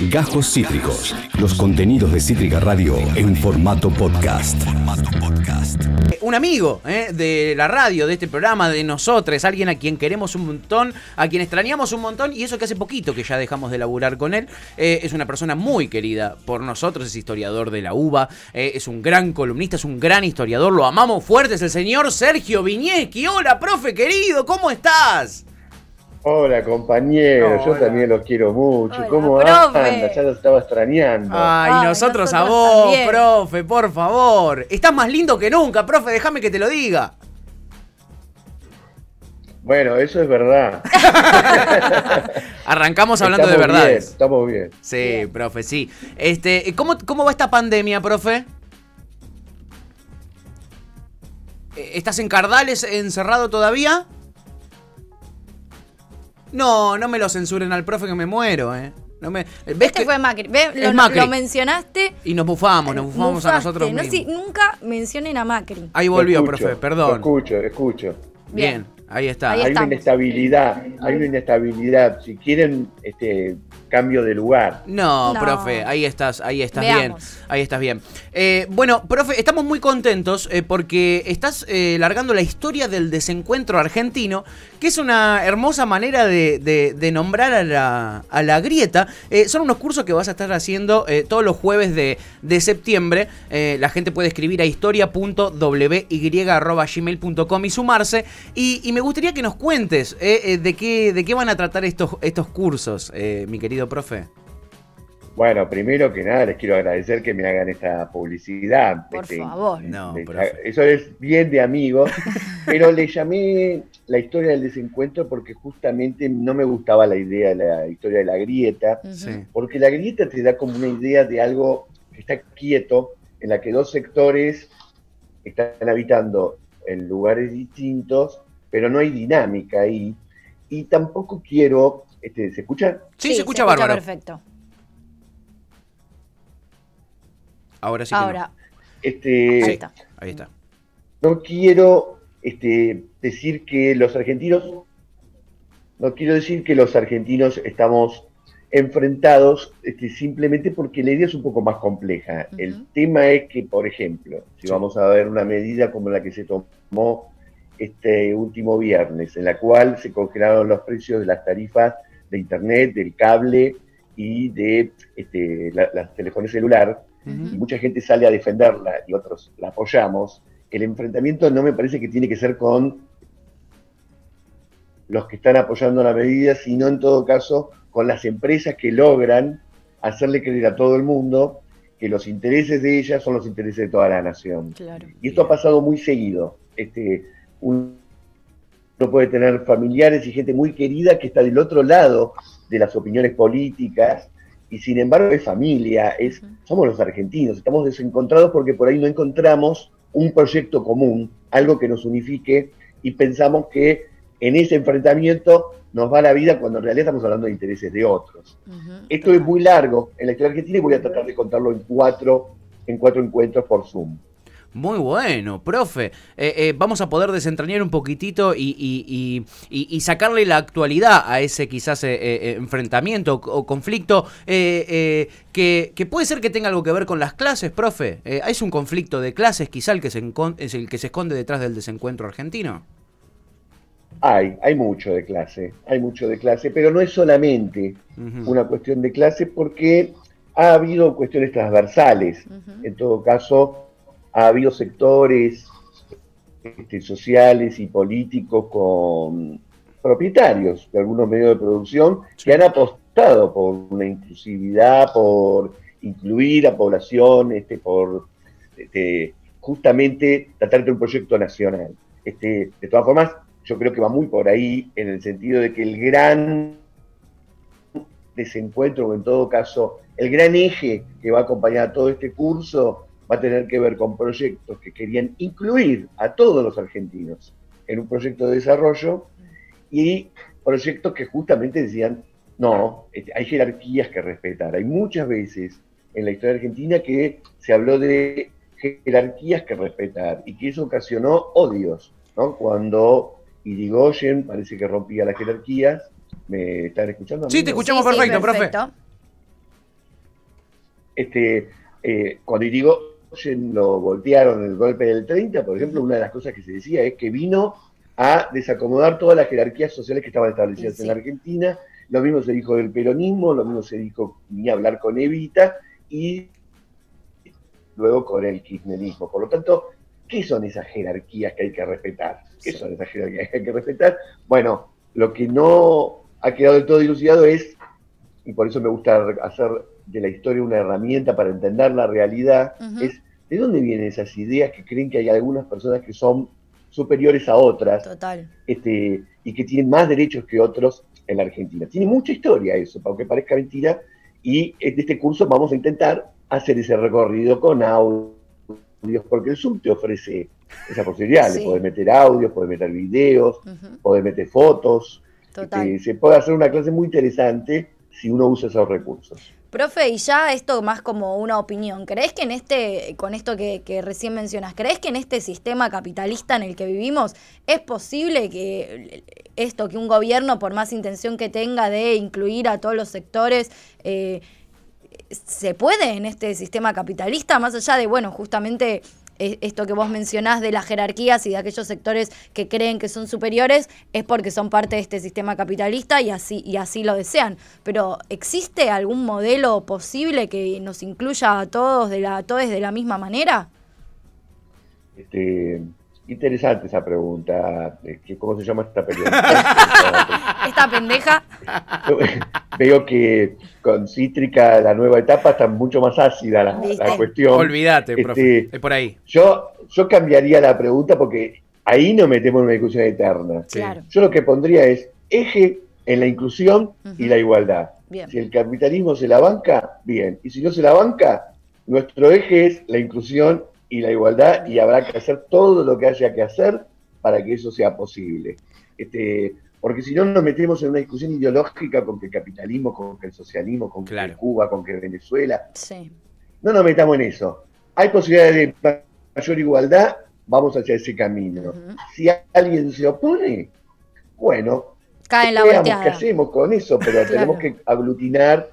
Gajos Cítricos. Los contenidos de Cítrica Radio en formato podcast. Un amigo ¿eh? de la radio, de este programa, de nosotros, alguien a quien queremos un montón, a quien extrañamos un montón, y eso que hace poquito que ya dejamos de laburar con él. Eh, es una persona muy querida por nosotros, es historiador de la UBA, eh, es un gran columnista, es un gran historiador, lo amamos fuerte, es el señor Sergio Viñeski. Hola, profe querido, ¿cómo estás? Hola compañero, yo Hola. también los quiero mucho. Hola, ¿Cómo profe. anda? Ya los estaba extrañando. Ay, Ay, nosotros, a vos, también. profe, por favor. Estás más lindo que nunca, profe, déjame que te lo diga. Bueno, eso es verdad. Arrancamos hablando de Estamos bien, verdades. estamos bien. Sí, profe, sí. Este, ¿cómo, ¿Cómo va esta pandemia, profe? Eh, ¿Estás en Cardales encerrado todavía? No, no me lo censuren al profe que me muero, ¿eh? No me, ¿Ves Este que fue Macri. ¿Ves? Es Lo, Macri. lo mencionaste. Y nos bufamos, nos bufamos a nosotros No, mismos. sí, nunca mencionen a Macri. Ahí volvió, escucho, profe, Lo perdón. escucho, escucho. Bien, Bien. ahí está. Ahí hay estamos. una inestabilidad, hay una inestabilidad. Si quieren, este cambio de lugar. No, No. profe, ahí estás, ahí estás Veamos. bien, ahí estás bien. Eh, bueno, profe, estamos muy contentos eh, porque estás eh, largando la historia del desencuentro argentino, que es una hermosa manera de, de- nombrar a la, a la grieta. Eh, son unos cursos que vas a estar haciendo eh, todos los jueves de, de septiembre. Eh, la gente puede escribir a historia.wy.gmail.com y sumarse. Y, y me gustaría que nos cuentes de, qué, de qué van a tratar estos, estos cursos, mi querido profe. Bueno, primero que nada les quiero agradecer que me hagan esta publicidad. Por Este, favor. No, eso es bien de amigos, pero le llamé la historia del desencuentro porque justamente no me gustaba la idea de la historia de la grieta. Sí. porque la grieta te da como una idea de algo que está quieto, en la que dos sectores están habitando en lugares distintos, pero no hay dinámica ahí. Y tampoco quiero, este, ¿se escucha? Sí, se escucha bárbaro. perfecto. Ahora sí que no. Ahora, Este, ahí está. Ahí está. no quiero este, decir que los argentinos, no quiero decir que los argentinos estamos enfrentados este, simplemente porque la idea es un poco más compleja. El tema es que, por ejemplo, si Sí. vamos a ver una medida como la que se tomó este último viernes, en la cual se congelaron los precios de las tarifas de internet, del cable y de este, la, la telefonía celular, y mucha gente sale a defenderla y otros la apoyamos, el enfrentamiento no me parece que tiene que ser con los que están apoyando la medida, sino en todo caso con las empresas que logran hacerle creer a todo el mundo que los intereses de ellas son los intereses de toda la nación. Claro. Y esto ha pasado muy seguido. Este, un- uno puede tener familiares y gente muy querida que está del otro lado de las opiniones políticas y sin embargo es familia, es, somos los argentinos, estamos desencontrados porque por ahí no encontramos un proyecto común, algo que nos unifique y pensamos que en ese enfrentamiento nos va la vida cuando en realidad estamos hablando de intereses de otros. Esto es muy largo en la historia argentina y voy a tratar de contarlo en cuatro, en cuatro encuentros por Zoom. Muy bueno, profe. Eh, eh, vamos a poder desentrañar un poquitito y, y- y- y- y sacarle la actualidad a ese quizás eh, eh, enfrentamiento o conflicto eh, eh, que, que puede ser que tenga algo que ver con las clases, profe. Eh, ¿Es un conflicto de clases quizá el que, se es el que se esconde detrás del desencuentro argentino? Hay, hay mucho de clase, hay mucho de clase, pero no es solamente una cuestión de clase porque ha habido cuestiones transversales. En todo caso, ha habido sectores este, sociales y políticos con propietarios de algunos medios de producción que han apostado por una inclusividad, por incluir a población, este, por este, justamente tratar de un proyecto nacional. Este, de todas formas, yo creo que va muy por ahí en el sentido de que el gran desencuentro, o en todo caso, el gran eje que va a acompañar a todo este curso va a tener que ver con proyectos que querían incluir a todos los argentinos en un proyecto de desarrollo y proyectos que justamente decían, no, este, hay jerarquías que respetar. Hay muchas veces en la historia argentina que se habló de jerarquías que respetar y que eso ocasionó odios, ¿no? Cuando Irigoyen parece que rompía las jerarquías. ¿Me están escuchando? Sí, te escuchamos perfecto, profe. este, eh, cuando digo lo voltearon el golpe del 30, por ejemplo, una de las cosas que se decía es que vino a desacomodar todas las jerarquías sociales que estaban establecidas en la Argentina. Lo mismo se dijo del peronismo, lo mismo se dijo ni hablar con Evita y luego con el kirchnerismo. Por lo tanto, ¿qué son esas jerarquías que hay que respetar? ¿Qué son esas jerarquías que hay que respetar? Bueno, lo que no ha quedado del todo dilucidado es, y por eso me gusta hacer de la historia una herramienta para entender la realidad, es de dónde vienen esas ideas que creen que hay algunas personas que son superiores a otras Total. Este, y que tienen más derechos que otros en la Argentina. Tiene mucha historia eso, aunque parezca mentira, y en este curso vamos a intentar hacer ese recorrido con audios, porque el Zoom te ofrece esa posibilidad de poder meter audios, poder meter videos, poder meter fotos. Este, se puede hacer una clase muy interesante si uno usa esos recursos. Profe, y ya esto más como una opinión, ¿crees que en este, con esto que, recién mencionas, ¿crees que en este sistema capitalista en el que vivimos es posible que esto, que un gobierno, por más intención que tenga de incluir a todos los sectores, eh, se puede en este sistema capitalista, más allá de, bueno, justamente esto que vos mencionás de las jerarquías y de aquellos sectores que creen que son superiores es porque son parte de este sistema capitalista y así, y así lo desean. Pero ¿existe algún modelo posible que nos incluya a todos de la, a todos de la misma manera? Este, interesante esa pregunta. ¿Cómo se llama esta periodista? ¿Esta pendeja? Veo que con Cítrica la nueva etapa está mucho más ácida la, cuestión. Olvídate, este, es por ahí. Yo, yo cambiaría la pregunta porque ahí nos metemos en una discusión eterna. Yo lo que pondría es eje en la inclusión y la igualdad. Si el capitalismo se la banca, bien. Y si no se la banca, nuestro eje es la inclusión y la igualdad y habrá que hacer todo lo que haya que hacer para que eso sea posible. Este, porque si no nos metemos en una discusión ideológica con que el capitalismo, con que el socialismo, con que Cuba, con que Venezuela. No nos metamos en eso. Hay posibilidades de mayor igualdad, vamos hacia ese camino. Si alguien se opone, bueno, Cae la veamos qué hacemos con eso, pero tenemos que aglutinar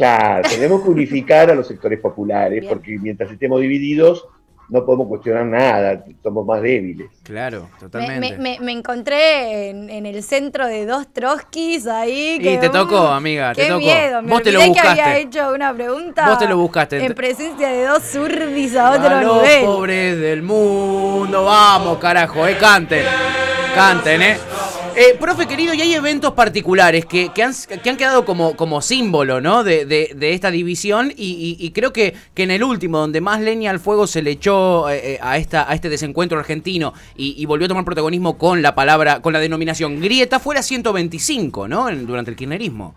Claro, tenemos que unificar a los sectores populares, porque mientras estemos divididos, no podemos cuestionar nada, somos más débiles. Claro, totalmente. Me, encontré en, el centro de dos Trotskis ahí. y te tocó, amiga, te tocó. miedo, me Vos te lo buscaste. que había hecho una pregunta. Vos te lo buscaste. En presencia de dos zurdis a otro a los pobres del mundo, vamos, carajo, eh, canten. Canten, eh. Eh, profe querido, y hay eventos particulares que, que, han, que han quedado como, como símbolo ¿no? de, de, esta división y, creo que, que en el último, donde más leña al fuego se le echó eh, eh, a, esta, a este desencuentro argentino y, volvió a tomar protagonismo con la palabra, con la denominación grieta, fue la 125, ¿no? durante el kirchnerismo.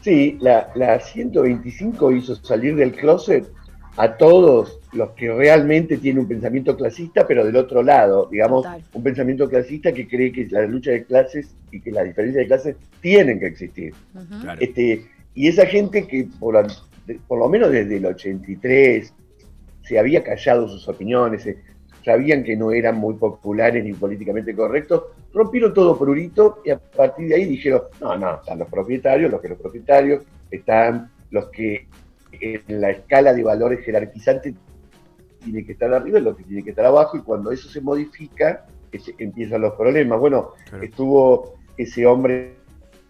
Sí, la, la 125 hizo salir del closet a todos los que realmente tienen un pensamiento clasista, pero del otro lado, digamos, un pensamiento clasista que cree que la lucha de clases y que la diferencia de clases tienen que existir. este, y esa gente que por, por, lo menos desde el 83 se había callado sus opiniones, sabían que no eran muy populares ni políticamente correctos, rompieron todo prurito y a partir de ahí dijeron, no, no, están los propietarios, los que los propietarios, están los que en la escala de valores jerarquizantes tiene que estar arriba y lo que tiene que estar abajo, y cuando eso se modifica, empiezan los problemas. Bueno, estuvo ese hombre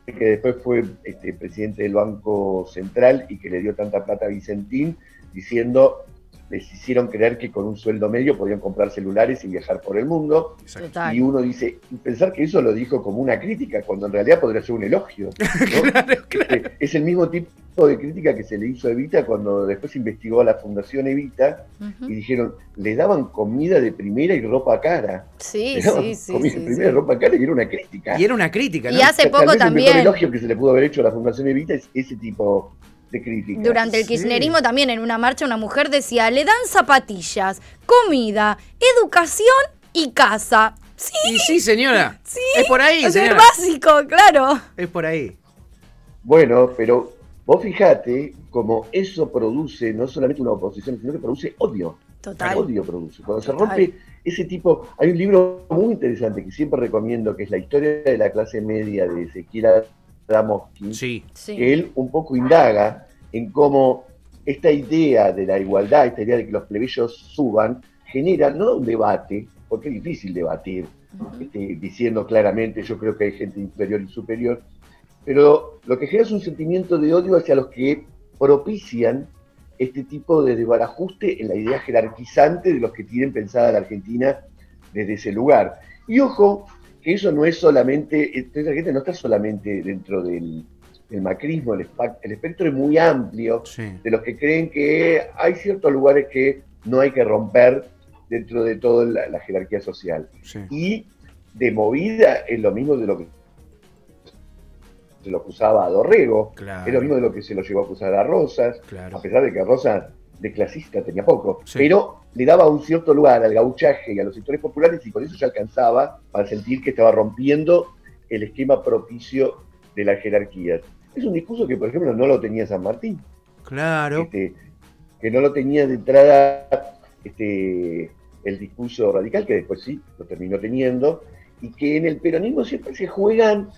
que después fue este, presidente del Banco Central y que le dio tanta plata a Vicentín, diciendo les hicieron creer que con un sueldo medio podían comprar celulares y viajar por el mundo. Y uno dice, pensar que eso lo dijo como una crítica, cuando en realidad podría ser un elogio. Este, es el mismo tipo de crítica que se le hizo a Evita cuando después investigó a la Fundación Evita y dijeron, le daban comida de primera y ropa cara. Sí, sí, sí. Comida de primera y ropa cara y era una crítica. Y era una crítica, ¿no? Y hace poco también. El elogio que se le pudo haber hecho a la Fundación Evita es ese tipo durante el kirchnerismo también en una marcha una mujer decía, le dan zapatillas, comida, educación y casa. Sí. sí, señora. Sí. Es por ahí, es básico, claro. Es por ahí. Bueno, pero vos fijate como eso produce no solamente una oposición, sino que produce odio. Total. Odio produce. Cuando se rompe ese tipo, hay un libro muy interesante que siempre recomiendo, que es La historia de la clase media de Ezequiel Adamowski, sí. que él un poco indaga en cómo esta idea de la igualdad, esta idea de que los plebeyos suban, genera no un debate, porque es difícil debatir, este, diciendo claramente yo creo que hay gente inferior y superior, pero lo que genera es un sentimiento de odio hacia los que propician este tipo de desbarajuste en la idea jerarquizante de los que tienen pensada la Argentina desde ese lugar. Y ojo, que eso no es solamente, esta gente no está solamente dentro del, macrismo, el, espectro es muy amplio de los que creen que hay ciertos lugares que no hay que romper dentro de toda la, jerarquía social. Y de movida es lo mismo de lo que se lo acusaba a Dorrego, es lo mismo de lo que se lo llevó a acusar a Rosas, a pesar de que Rosas de clasista tenía poco, pero le daba un cierto lugar al gauchaje y a los sectores populares y con eso ya alcanzaba para sentir que estaba rompiendo el esquema propicio de las jerarquías. Es un discurso que, por ejemplo, no lo tenía San Martín. Claro. Este, que no lo tenía de entrada este, el discurso radical, que después sí lo terminó teniendo, y que en el peronismo siempre se juegan,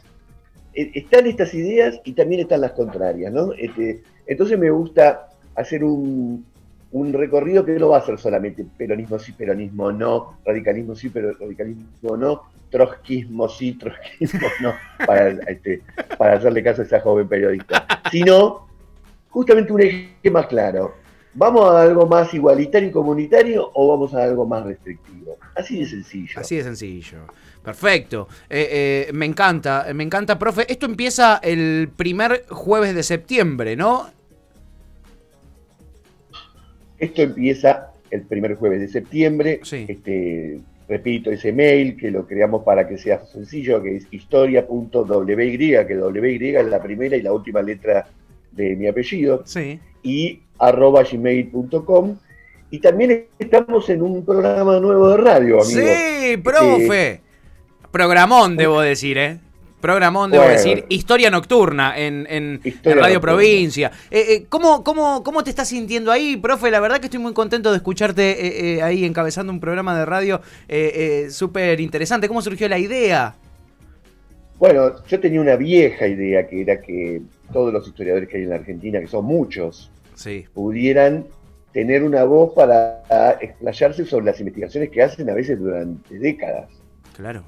están estas ideas y también están las contrarias, ¿no? Este, entonces me gusta hacer un, recorrido que no va a ser solamente peronismo sí, peronismo no, radicalismo sí, pero radicalismo no, trotskismo sí, trotskismo no, para, este, para hacerle caso a esa joven periodista, sino justamente un eje más claro ¿Vamos a algo más igualitario y comunitario o vamos a algo más restrictivo? Así de sencillo. Así de sencillo. Perfecto. Eh, eh, me encanta, me encanta, profe. Esto empieza el primer jueves de septiembre, ¿no? Esto empieza el primer jueves de septiembre. Sí. Este, repito, ese mail que lo creamos para que sea sencillo, que es historia.wy, que WY es la primera y la última letra de mi apellido. Sí. Y arroba gmail.com. Y también estamos en un programa nuevo de radio, amigo. Sí, profe. Programón, debo decir, ¿eh? Programón, debo decir. Historia nocturna en, en, Radio Provincia. Eh, eh, ¿cómo, cómo, cómo, te estás sintiendo ahí, profe? La verdad que estoy muy contento de escucharte eh, ahí encabezando un programa de radio súper interesante. ¿Cómo surgió la idea? Bueno, yo tenía una vieja idea que era que todos los historiadores que hay en la Argentina, que son muchos, pudieran tener una voz para explayarse sobre las investigaciones que hacen a veces durante décadas. Claro.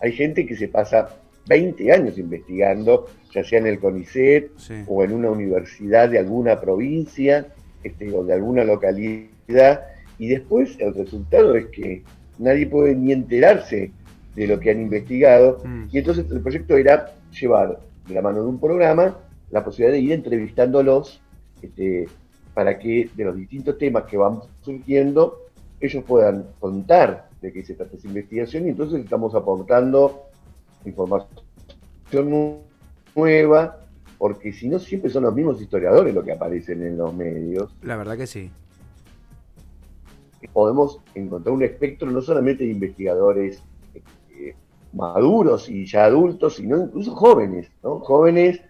Hay gente que se pasa 20 años investigando, ya sea en el CONICET o en una universidad de alguna provincia este, o de alguna localidad, y después el resultado es que nadie puede ni enterarse de lo que han investigado, mm. y entonces el proyecto era llevar de la mano de un programa la posibilidad de ir entrevistándolos este, para que de los distintos temas que van surgiendo, ellos puedan contar de qué se trata esa investigación y entonces estamos aportando información nueva, porque si no siempre son los mismos historiadores los que aparecen en los medios. La verdad que sí. Podemos encontrar un espectro no solamente de investigadores maduros y ya adultos, sino incluso jóvenes, ¿no? Jóvenes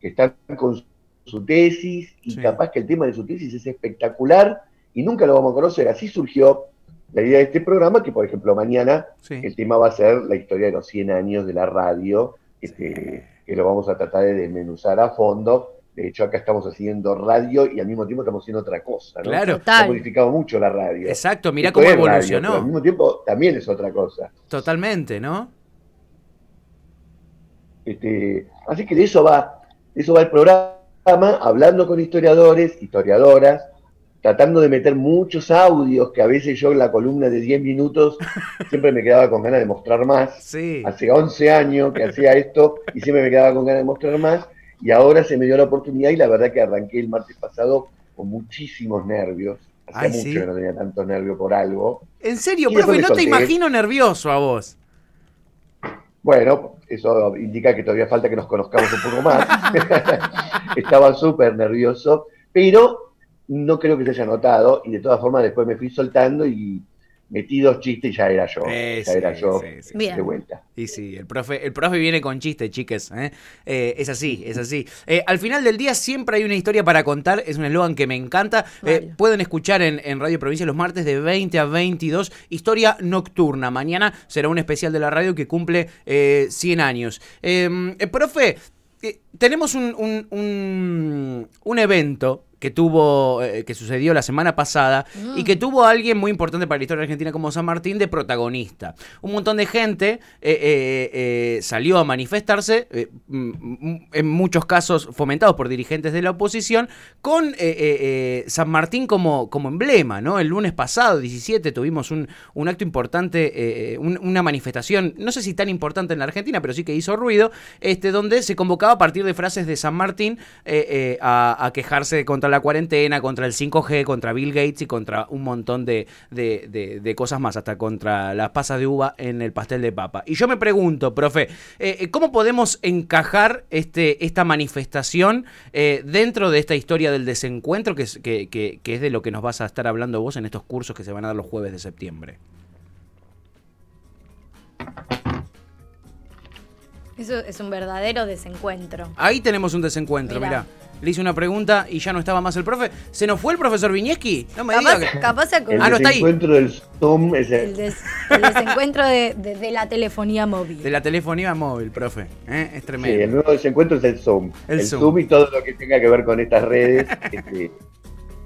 que están con su tesis y capaz que el tema de su tesis es espectacular y nunca lo vamos a conocer. Así surgió la idea de este programa, que por ejemplo mañana el tema va a ser la historia de los 100 años de la radio, este, que lo vamos a tratar de desmenuzar a fondo. De hecho, acá estamos haciendo radio y al mismo tiempo estamos haciendo otra cosa, ¿no? Claro, ha modificado mucho la radio. Exacto, mira cómo evolucionó. al mismo tiempo también es otra cosa. Totalmente, ¿no? Este, así que de eso va, de eso va el programa hablando con historiadores, historiadoras, tratando de meter muchos audios que a veces yo en la columna de 10 minutos siempre me quedaba con ganas de mostrar más. Hace 11 años que hacía esto y siempre me quedaba con ganas de mostrar más y ahora se me dio la oportunidad y la verdad que arranqué el martes pasado con muchísimos nervios. Hacía mucho que no tenía tanto nervio por algo. En serio, profe, no te imagino nervioso a vos. Bueno, eso indica que todavía falta que nos conozcamos un poco más. Estaba súper nervioso, pero no creo que se haya notado y de todas formas después me fui soltando y metí dos chistes y ya era yo. ya era yo de vuelta. Y sí, el profe, el profe viene con chistes, chiques. ¿eh? Eh, es así, es así. Eh, al final del día siempre hay una historia para contar. Es un eslogan que me encanta. pueden escuchar en, en, Radio Provincia los martes de 20 a 22. Historia nocturna. Mañana será un especial de la radio que cumple 100 años. profe, tenemos un un, un evento que tuvo, eh, que sucedió la semana pasada y que tuvo a alguien muy importante para la historia argentina como San Martín de protagonista. Un montón de gente eh, eh, salió a manifestarse, mm, mm, en muchos casos fomentados por dirigentes de la oposición, con San Martín como, como emblema. ¿no? El lunes pasado, 17, tuvimos un, un acto importante, un- una manifestación, no sé si tan importante en la Argentina, pero sí que hizo ruido, este, donde se convocaba a partir de frases de San Martín a, a quejarse contra la cuarentena, contra el 5G, contra Bill Gates y contra un montón de, de- de- de cosas más, hasta contra las pasas de uva en el pastel de papa. Y yo me pregunto, profe, eh, eh, ¿cómo podemos encajar este, esta manifestación eh, dentro de esta historia del desencuentro, que es, que, que- que es de lo que nos vas a estar hablando vos en estos cursos que se van a dar los jueves de septiembre? Eso es un verdadero desencuentro. Ahí tenemos un desencuentro, Mirá. Le hice una pregunta y ya no estaba más el profe. ¿Se nos fue el profesor Viñeski? No me Capaz, diga que... capaz se El Ah, no, está ahí. desencuentro del Zoom es el- el, des- el desencuentro de, de- de la telefonía móvil. De la telefonía móvil, profe. ¿eh? Es Sí, tremendo. el nuevo desencuentro es el Zoom. El El, Zoom. Zoom. y todo lo que tenga que ver con estas redes. este,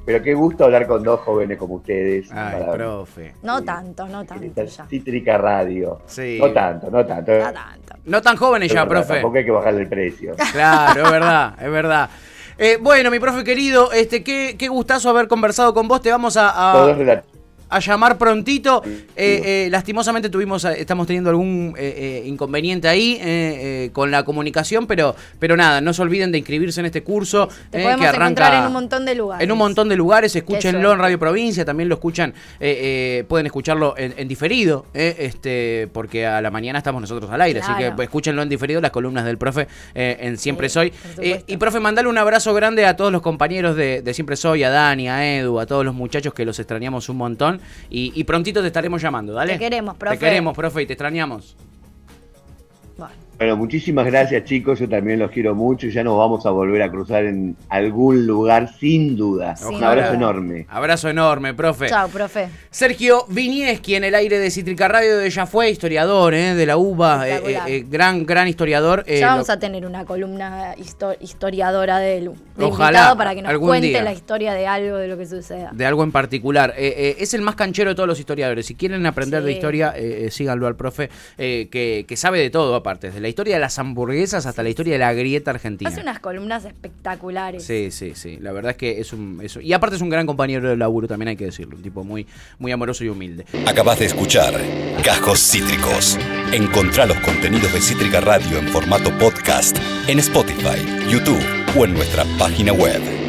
pero qué gusto hablar con dos jóvenes como ustedes. Ay, para- profe. No Sí. tanto, no tanto esta ya. Cítrica Radio. Sí. No tanto, no tanto. No tanto. No tan jóvenes Es ya, verdad, profe. Tampoco hay que bajarle el precio. Claro, es verdad, es verdad. Eh, bueno, mi profe querido, este, qué, qué gustazo haber conversado con vos. Te vamos a, a-. a llamar prontito. Eh, eh, lastimosamente tuvimos, eh, estamos teniendo algún eh, eh, inconveniente ahí eh, eh, con la comunicación, pero, pero nada, no se olviden de inscribirse en este curso eh, que arranca en un montón de lugares. En un montón de lugares, escúchenlo en. Radio Provincia, también lo escuchan, eh, eh, pueden escucharlo en, en diferido, eh, este, porque a la mañana estamos nosotros al aire, así que escúchenlo en diferido las columnas del profe en Siempre Sí, Soy. y profe, mandale un abrazo grande a todos los compañeros de, de Siempre Soy, a Dani, a Edu, a todos los muchachos que los extrañamos un montón y, y prontito te estaremos llamando, ¿dale? Te queremos, profe. Te queremos, profe, y te extrañamos. Bueno, Bueno, muchísimas gracias chicos, yo también los quiero mucho y ya nos vamos a volver a cruzar en algún lugar sin duda. Sin Un abrazo duda. enorme. Abrazo enorme, profe. chao, profe. Sergio Vinieski en el aire de Cítrica Radio de ya fue historiador eh, de la UBA, eh, eh, eh, gran, gran historiador. eh, Ya vamos lo- a tener una columna histo- historiadora de, él, de Ojalá, invitado para que nos algún cuente día. la historia de algo de lo que suceda. de algo en particular. Eh, eh, es el más canchero de todos los historiadores. Si quieren aprender de historia, síganlo al profe, eh, que, que sabe de todo aparte, desde la historia de las hamburguesas hasta la historia de la grieta argentina. Hace unas columnas espectaculares. Sí, sí, sí. La verdad es que es un... es y aparte es un gran compañero de laburo, también hay que decirlo. Un tipo muy, muy amoroso y humilde. Acabas de escuchar Cajos Cítricos. Encontrá los contenidos de Cítrica Radio en formato podcast en Spotify, YouTube o en nuestra página web.